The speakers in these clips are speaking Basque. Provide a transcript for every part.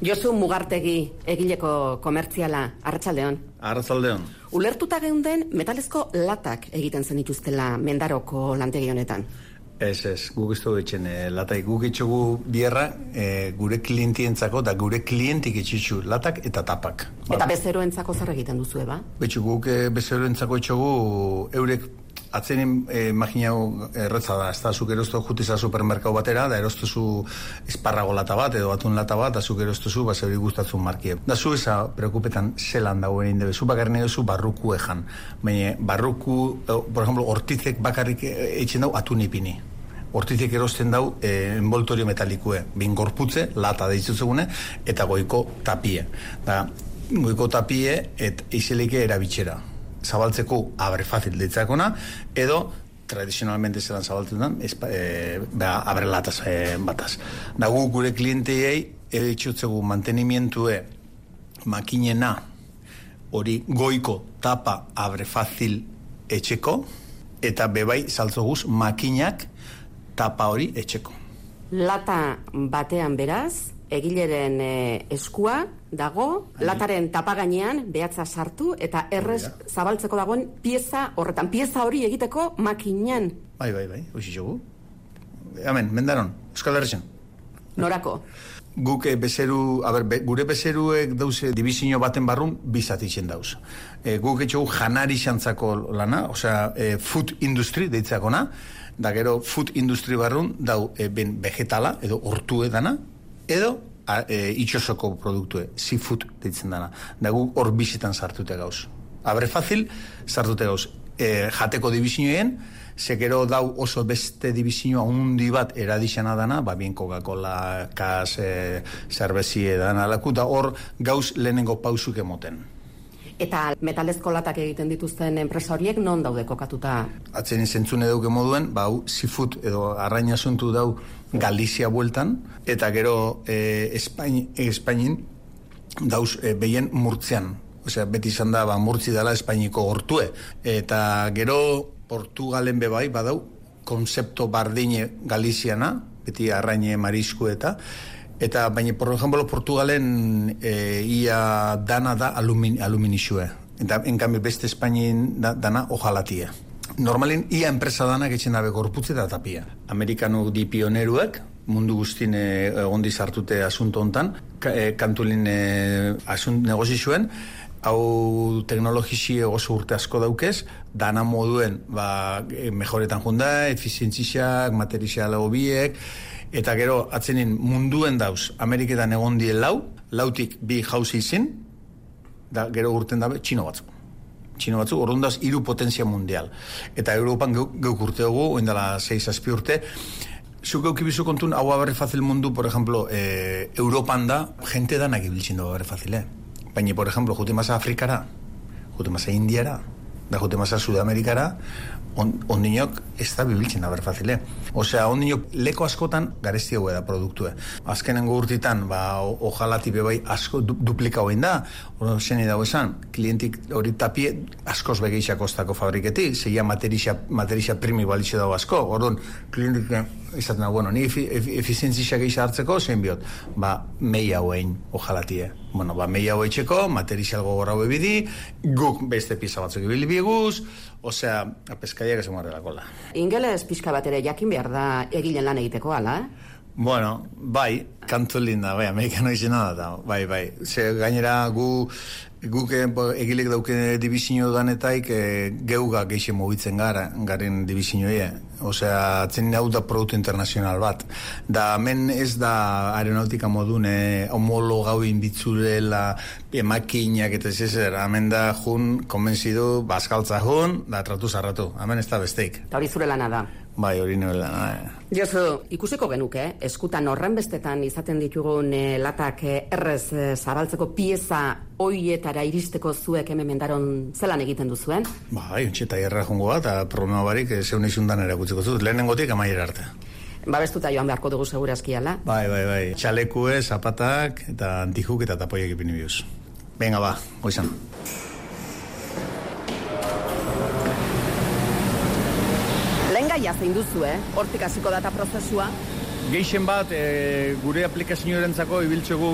Josu Mugartegi, egileko komertziala, arratsaldeon. Arratsaldeon. Ulertuta geunden metalezko latak egiten zenituztela mendaroko lantegi honetan. Ez, ez, guk ez dugu etxen, e, latai guk etxugu bierra e, gure klientientzako da gure klientik etxitzu latak eta tapak. Eta bezeroentzako zer egiten duzu, eba? Betxu guk e, bezeroentzako etxugu eurek Atzenen eh, imaginau erretza da, ez da, zuk eroztu jutiza supermerkau batera, da eroztuzu esparrago lata bat, edo atun lata bat, da zuk eroztuzu, ba, zeuri gustatzen markie. Da zu eza, preokupetan, zelan dagoen indebe, zu bakarri duzu barruku ejan. Baina, barruku, eh, por ejemplo, hortizek bakarrik eitzen dau atun ipini. Hortizek erosten dau eh, envoltorio metalikue, bin gorputze, lata deitzuzegune, eta goiko tapie. Da, goiko tapie, et izelike erabitxera zabaltzeko abre fácil ditzakona edo tradizionalmente zelan zabaltzen den e, ba, abre lataz e, bataz. Da gu gure klienteiei editzutzegu mantenimientue makinena hori goiko tapa abre fácil etxeko eta bebai saltzoguz makinak tapa hori etxeko. Lata batean beraz egileren e, eskua dago, Ahi. lataren tapagainean behatza sartu eta errez zabaltzeko dagoen pieza horretan. Pieza hori egiteko makinan. Bai, bai, bai, hoxi jogu. Amen, mendaron, Euskal Herrizen. Norako? Guk e, bezeru, a ber, gure bezeruek dauze dibizio baten barrun bizatitzen dauz. E, guk etxogu janari xantzako lana, osea, e, food industry deitzakona, da gero food industry barrun dau e, ben vegetala edo hortu edana, edo a, e, itxosoko produktue, seafood ditzen dana. Da gu hor bizitan sartute gauz. Abre fácil, sartute gauz. E, jateko dibizioen, sekero dau oso beste dibizioa undi bat eradixana dana, ba bien Coca-Cola, kas, e, cervezie dana laku, da hor gauz lehenengo pausuk emoten. Eta metalezko latak egiten dituzten enpresa horiek non daude kokatuta? Atzen zentzune duke moduen, ba, seafood edo arraina suntu dau Galizia bueltan, eta gero e, Espain, Espainin dauz e, behien murtzean. Osea, beti izan da, ba, murtzi dela Espainiko gortue. Eta gero Portugalen bebai, badau, konzepto bardine Galiziana, beti arraine marisku eta, Eta baina, por ejemplo, Portugalen e, ia dana da alumin, aluminixue. Eta, en cambio, beste Espainien da, dana ojalatia. Normalin, ia enpresa dana getxen dabe gorputze eta tapia. Amerikanu di pioneruak, mundu guztien egon dizartute asunto hontan, ka, e, kantulin e, asunt negozi zuen, hau teknologisi oso urte asko daukez, dana moduen ba, mejoretan junda, efizientziak, material hobiek, Eta gero, atzenin munduen dauz, Ameriketan egon die lau, lautik bi jauzi izin, da gero urten dabe, txino batzu. Txino batzu, orrundaz, iru potentzia mundial. Eta Europan geuk urte dugu, oindala 6 aspi urte, Zuk eukibizu kontun, hau aberri fazil mundu, por ejemplo, eh, Europan da, gente da nagi biltzen dugu aberri fazil, eh? Baina, por ejemplo, jute masa Afrikara, jute masa Indiara, da jute masa Sudamerikara, on, ondinok ez da bibiltzen aber fazile. Osea, ondinok leko askotan garesti hau da produktue. Azkenengo urtitan, ba, ojalati bebai asko du, duplika hoin da, hori zen dago esan, klientik hori tapie askoz begeixak ostako fabriketi, zeia materixa, materixa primi balitxe dago asko, hori klientik izaten da, bueno, ni efizientzia geisha hartzeko, zein biot, ba, mei hauen, ojalatie. Bueno, ba, mei hau etxeko, material gogorra bebidi, guk beste pizza batzuk ibili bieguz, osea, apeskaiak ez emarrela kola. Ingeles pixka bat ere jakin behar da egilen lan egiteko, ala, eh? Bueno, bai, kantu linda, bai, amerikano izena da, bai, bai. Ze gainera gu guk egilek dauke dibizio danetaik e, geuga geixe mobitzen gara, garen dibizioa. Osea, atzen hau da produktu internazional bat. Da, men ez da aeronautika modun, e, homologau inditzurela, emakinak eta ez hemen da jun, konbenzidu, baskaltza jun, da tratu zarratu, hemen ez da besteik. Eta hori zure lana da. Bai, hori nire lana. Eh. Josu, ikusiko genuke, eskutan horren bestetan izaten ditugun e, latak e, errez e, zabaltzeko pieza hoietara iristeko zuek hemen mendaron zelan egiten duzuen? Bai, ontsi eta erra jongo bat, eta problema barik zeun izundan ere gutziko zut, lehenengotik amaiera arte. Babestuta joan beharko dugu segurazkiala. Bai, bai, bai, txalekue, zapatak, eta antijuk eta tapoiek ipini bihuz. Venga, ba, goizan. Gaia zein duzu, eh? Hortik hasiko data prozesua. Geixen bat, e, gure aplikazioarentzako ibiltzegu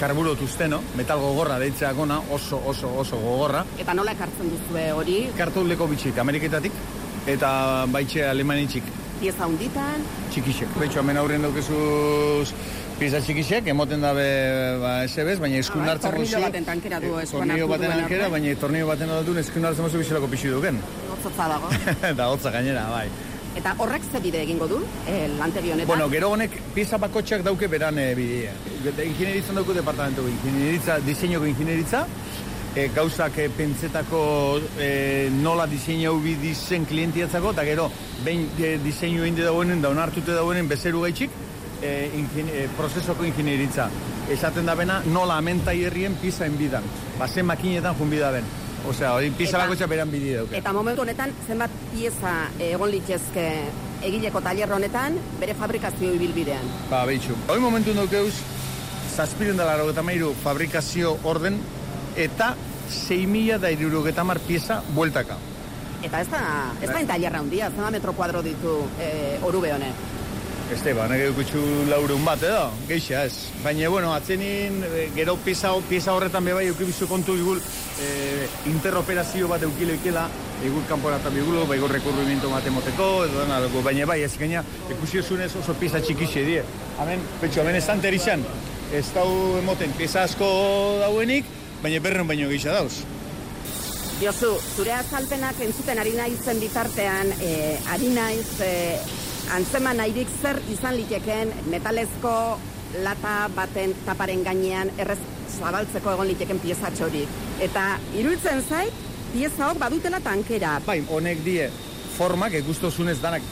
karburo tuzteno, metal gogorra deitzea gona, oso, oso, oso gogorra. Eta nola ekartzen duzue hori? Kartuleko bitxik, Ameriketatik, eta baitxe alemanitxik. Pieza hunditan? Txikixek. Baitxo, hemen aurren daukezuz pieza txikixek, emoten dabe ba, esebez, baina eskun Ah, hartzen tornillo baten tankera du, Eh, eskuan Tornillo hartu baten duen tankera, baina tornillo baten du eskun hartzen mozu bizilako pixu duken. Otzotza dago. da hotza gainera, bai. Eta horrek ze bide egingo du, eh, lantegi honetan? Bueno, gero honek pieza bakotxak dauke beran e, bidea. Ingenieritzan dauko departamentu ingenieritza, diseinoko ingenieritza, e, gauzak e, pentsetako e, nola diseinau bi dizen klientiatzako, eta gero, behin e, diseinu indi dagoenen, da onartute dagoenen bezeru gaitxik, e, ingen, e, prozesoko ingenieritza. Esaten da bena, nola amentai herrien pieza enbidan. Bazen makinetan junbida ben. Osea, hori pieza Eta- bakotxa beran bide dauke. Eta momentu honetan, zenbat pieza eh, egon litezke egileko taller honetan, bere fabrikazio ibilbidean. Ba, behitxu. Hoi momentu daukeuz, zazpiren dela eta mairu fabrikazio orden, eta 6.000 da irurogeta mar pieza bueltaka. Eta ez da, ez da entallerra handia, zenbat metro kuadro ditu eh, orube honek. Este, ba, nire dukutxu laurun bat, edo? Geixa, ez. Baina, bueno, atzenin, eh, gero pieza, pieza horretan bebai eukibizu kontu igul eh, interoperazio bat eukile ikela, igul kanporata bigulo, bai gor rekurrimiento bat emoteko, edo dena, baina bai, ez gaina, ikusi osunez oso pieza txikixe die. Hemen, petxo, hemen estanter izan, ez dau emoten pieza asko dauenik, baina berren baino geixa dauz. Josu, zure azalpenak entzuten ari naizen bitartean, eh, ari naiz eh, antzeman nahirik zer izan litekeen metalezko lata baten taparen gainean errez zabaltzeko egon liteken piezatxo hori. Eta iruditzen zait, pieza hor badutela tankera. Bai, honek die formak, ikustozunez danak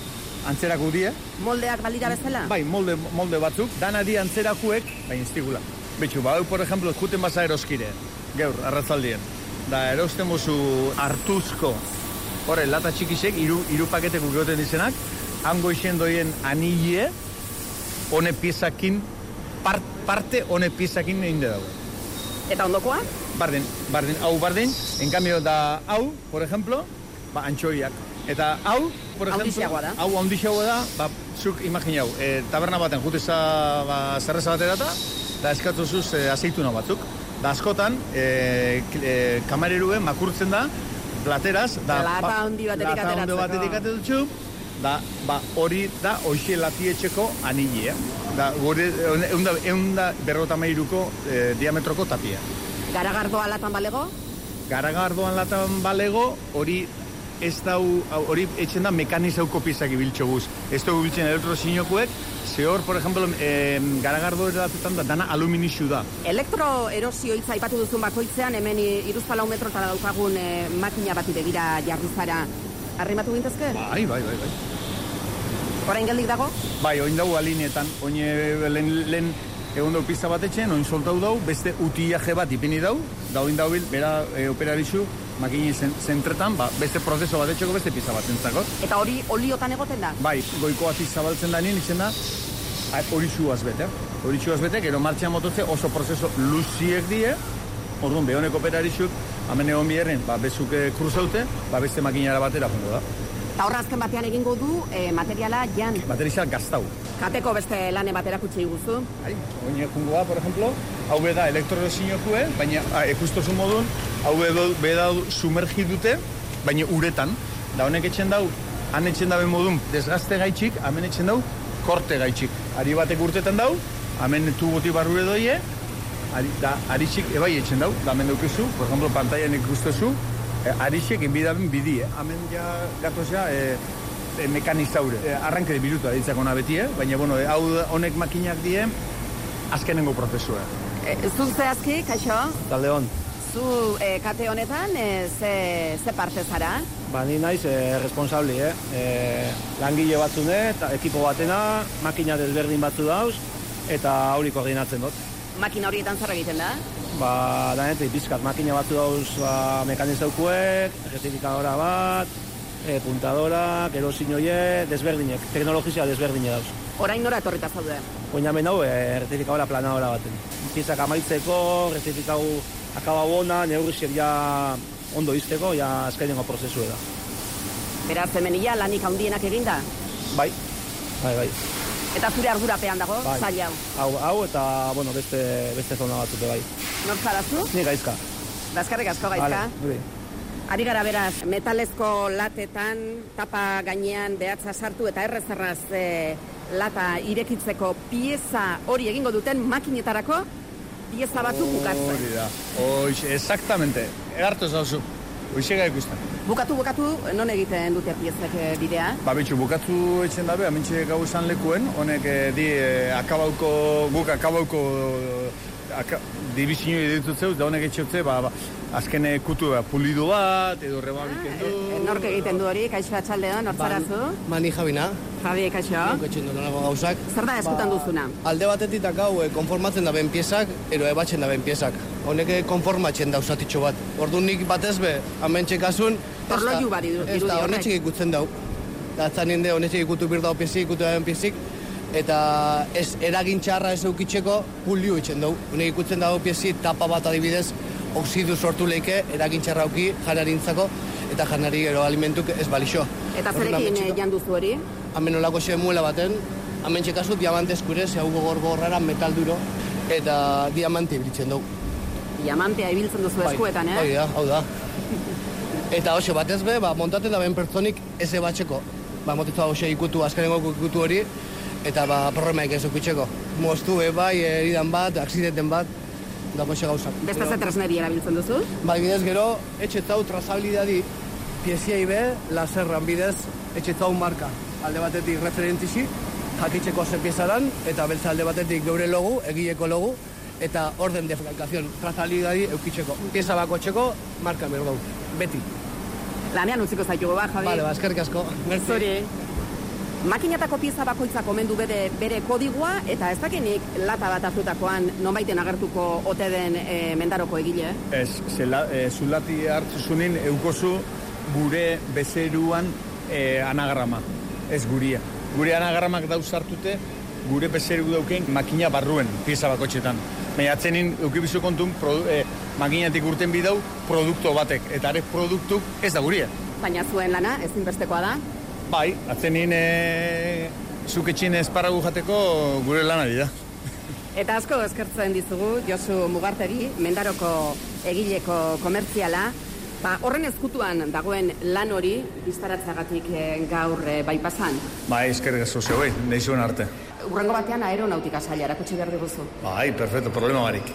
antzerako die, Moldeak balira bezala? Bai, molde, molde batzuk, dana di antzerakuek, bai, instigula. Betxu, ba, hau, por ejemplo, juten baza eroskire, gaur, arratzaldien. Da, erosten mozu hartuzko, horre, lata txikisek, iru, iru paketeko geoten dizenak, hango isen doien anille, hone piezakin, part, parte hone piezakin egin dago. Eta ondokoa? Bardin, bardin, hau bardin, en cambio da hau, por ejemplo, ba, antxoiak. Eta hau, por ejemplo, da. hau handixiagoa da, ba, zuk imaginau, e, taberna baten juteza ba, zerreza baterata, da eskatu zuz e, azeituna batzuk. Da askotan, e, e, kamareruen makurtzen da, plateraz, da... Lata handi batetik lata handi ateratzeko. batetik ateratzeko, da, ba, hori da, hoxe latietxeko anille, eh? Da, gure, eunda, eunda berrota mairuko e, diametroko tapia. Garagardoa latan balego? Garagardoan latan balego, hori ez dau, hori etxen da mekanizauko piezak ibiltxo guz. Ez dugu biltzen elektrosinokuek, ze hor, por ejemplo, eh, garagardo eratetan da, dana aluminixu da. Elektro erosio hitza aipatu duzun bakoitzean, hemen iruzpalau metrotara daukagun eh, makina bati begira jarri zara. Arrimatu gintezke? Bai, bai, bai, bai. Orain geldik dago? Bai, oin dago alinetan, oin eh, lehen, lehen egon dau pizza bat etxen, oin soltau dau, beste utiaje bat ipini dau, da oin dau bil, bera e, operarizu, makini zen, zentretan, ba, beste prozeso bat etxeko beste pizza bat entzakot. Eta hori oliotan egoten da? Bai, goiko atik zabaltzen da nien, izen da, hori zuaz bete. Hori zuaz bete, gero martxan mototze oso prozeso luziek die, orduan behoneko operarizuk, hemen egon biherren, ba, bezuk eh, kruzaute, ba, beste makinara batera jungo da. Eta horra azken batean egingo du eh, materiala jan. Baterizak gaztau. Kateko beste lane batera kutsi guzu. Bai, oin jungoa, por ejemplo, hau da elektroresinokue, baina ah, ikustozu modun, hau be da sumergi dute, baina uretan. Da honek etxen dau, han etxen dabe modun desgazte gaitxik, hemen etxen dau korte gaitxik. Ari batek urtetan dau, hemen tuboti barrure doie, ari, da, arixik ebai etxen dau, da hemen daukezu, por ejemplo, pantailan ikustezu, eh, arixek inbidaben bidi, eh? hemen ja gatozea, eh, e, mekanizaure. E, arranke de biruta ditzak ona beti, eh? baina bueno, eh, hau honek makinak die azkenengo prozesua. E, zu zehazki, kaixo? Talde hon, Zu eh, kate honetan eh, ze, ze parte zara? ba ni naiz eh, responsabli, eh? eh langile batzune, eta ekipo batena, makina desberdin batzu dauz, eta hori koordinatzen dut. Makina horietan zer egiten da? Ba, danetik, bizkat, makina batzu dauz ba, mekanizaukuek, rectificadora bat, e, puntadora, kerosin hoie, desberdinek, teknologizia desberdine dauz. Orain nora etorrita zaude? Oina hemen hau, e, rectificadora planadora baten. Piezak amaitzeko, rectificau akaba bona, neurriziek ja ondo izteko, ja azkenengo prozesu da. Beraz, hemen ia lanik handienak eginda? Bai, bai, bai. Eta zure ardurapean dago, Bai. zail hau. Hau, hau eta, bueno, beste, beste zona batzute bai. Nor zarazu? Ni gaizka. Bazkarrik asko gaizka. Vale. Ari gara beraz, metalezko latetan, tapa gainean behatza sartu eta errezerraz e, lata irekitzeko pieza hori egingo duten makinetarako pieza batzuk bukatzen. Hori da. Hoix, exactamente. Egartu zauzu. Hoixega ikusten. Bukatu, bukatu, non egiten dute piezek e, bidea? Ba, bitxu, bukatu etxen dabe, amintxe gau izan lekuen, honek eh, di eh, akabauko, guk akabauko eh, aka, divizio editutzeu, da honek etxeutze, ba, ba, azken eh, kutu ba, pulidu bat, edo rebabiken du. E, nork egiten du hori, kaixo atxaldeon, nortzarazu? Mani Jabina, Javi, kaixo. koketxen nolago gauzak. Zer da eskutan duzuna? Alde batetik hau eh, konformatzen da ben piezak, ero ebatzen da ben piezak. Honek eh, konformatzen da bat. Orduan nik batez be, hemen txekasun... Orloju bat iru- Ez da, horrek. honetxek ikutzen dau. Da, zanin de, honetxek ikutu bir dau piezik, ikutu da piezik. Eta ez eragin txarra ez eukitzeko pulio itzen dau. Honek ikutzen dago piezi tapa bat adibidez, oksidu sortu leike, eragin txarra auki janarintzako, eta janari gero alimentuk ez balixo. Eta zerekin e, txeka- jan duzu hori? hemen olako muela baten, hemen txekazu diamante eskure, ze hau gogor gogorrara metal duro, eta diamante ibilitzen dugu. Diamantea ibiltzen duzu eskuetan, eh? Hoi da, hau da. Eta hoxe batez be, ba, montaten da ben pertsonik ez ebatxeko. Ba, motetu hau xe ikutu, azkenengo ikutu hori, eta ba, problemaik ez ukitxeko. Moztu, e, bai, eridan bat, aksidenten bat, da hoxe gauzak. Beste ze tresneri erabiltzen duzu? Ba, bidez gero, etxe zau trazabilidadi pieziai be, laserran bidez, etxe zau marka. Alde batetik referentixi, jakitzeko ze piezaran, eta beltza alde batetik geure logu, egileko logu, eta orden de fabricación, trazabilidadi eukitzeko. Pieza bako txeko, marka dugu, beti. Lanean utziko zaitugu ba, Javi? Vale, ba, eskerrik asko. Zuri. Makinatako pieza bakoitzak omendu bere, bere kodigua, eta ez dakinik lata bat azutakoan nonbaiten agertuko ote den e, mendaroko egile. Ez, zela, e, zulati hartzu zunin eukozu gure bezeruan e, anagrama, ez guria. Gure anagramak dauz hartute, gure bezeru dauken makina barruen, pieza bakotxetan. Baina atzenin eukibizu kontun, produ, e, makinatik urten bidau, produkto batek, eta are produktuk ez da guria. Baina zuen lana, ezinbestekoa da. Bai, atzenin e, zuketxin esparragu jateko gure lanari da. Eta asko eskertzen dizugu Josu Mugartegi, mendaroko egileko komertziala, ba, horren ezkutuan dagoen lan hori biztaratzagatik eh, gaur eh, bai pasan. Bai, eskerrik asko zeu, bai, nahi zuen arte. Urrengo batean aeronautika saila erakutsi behar diguzu. Bai, perfecto, problema barik.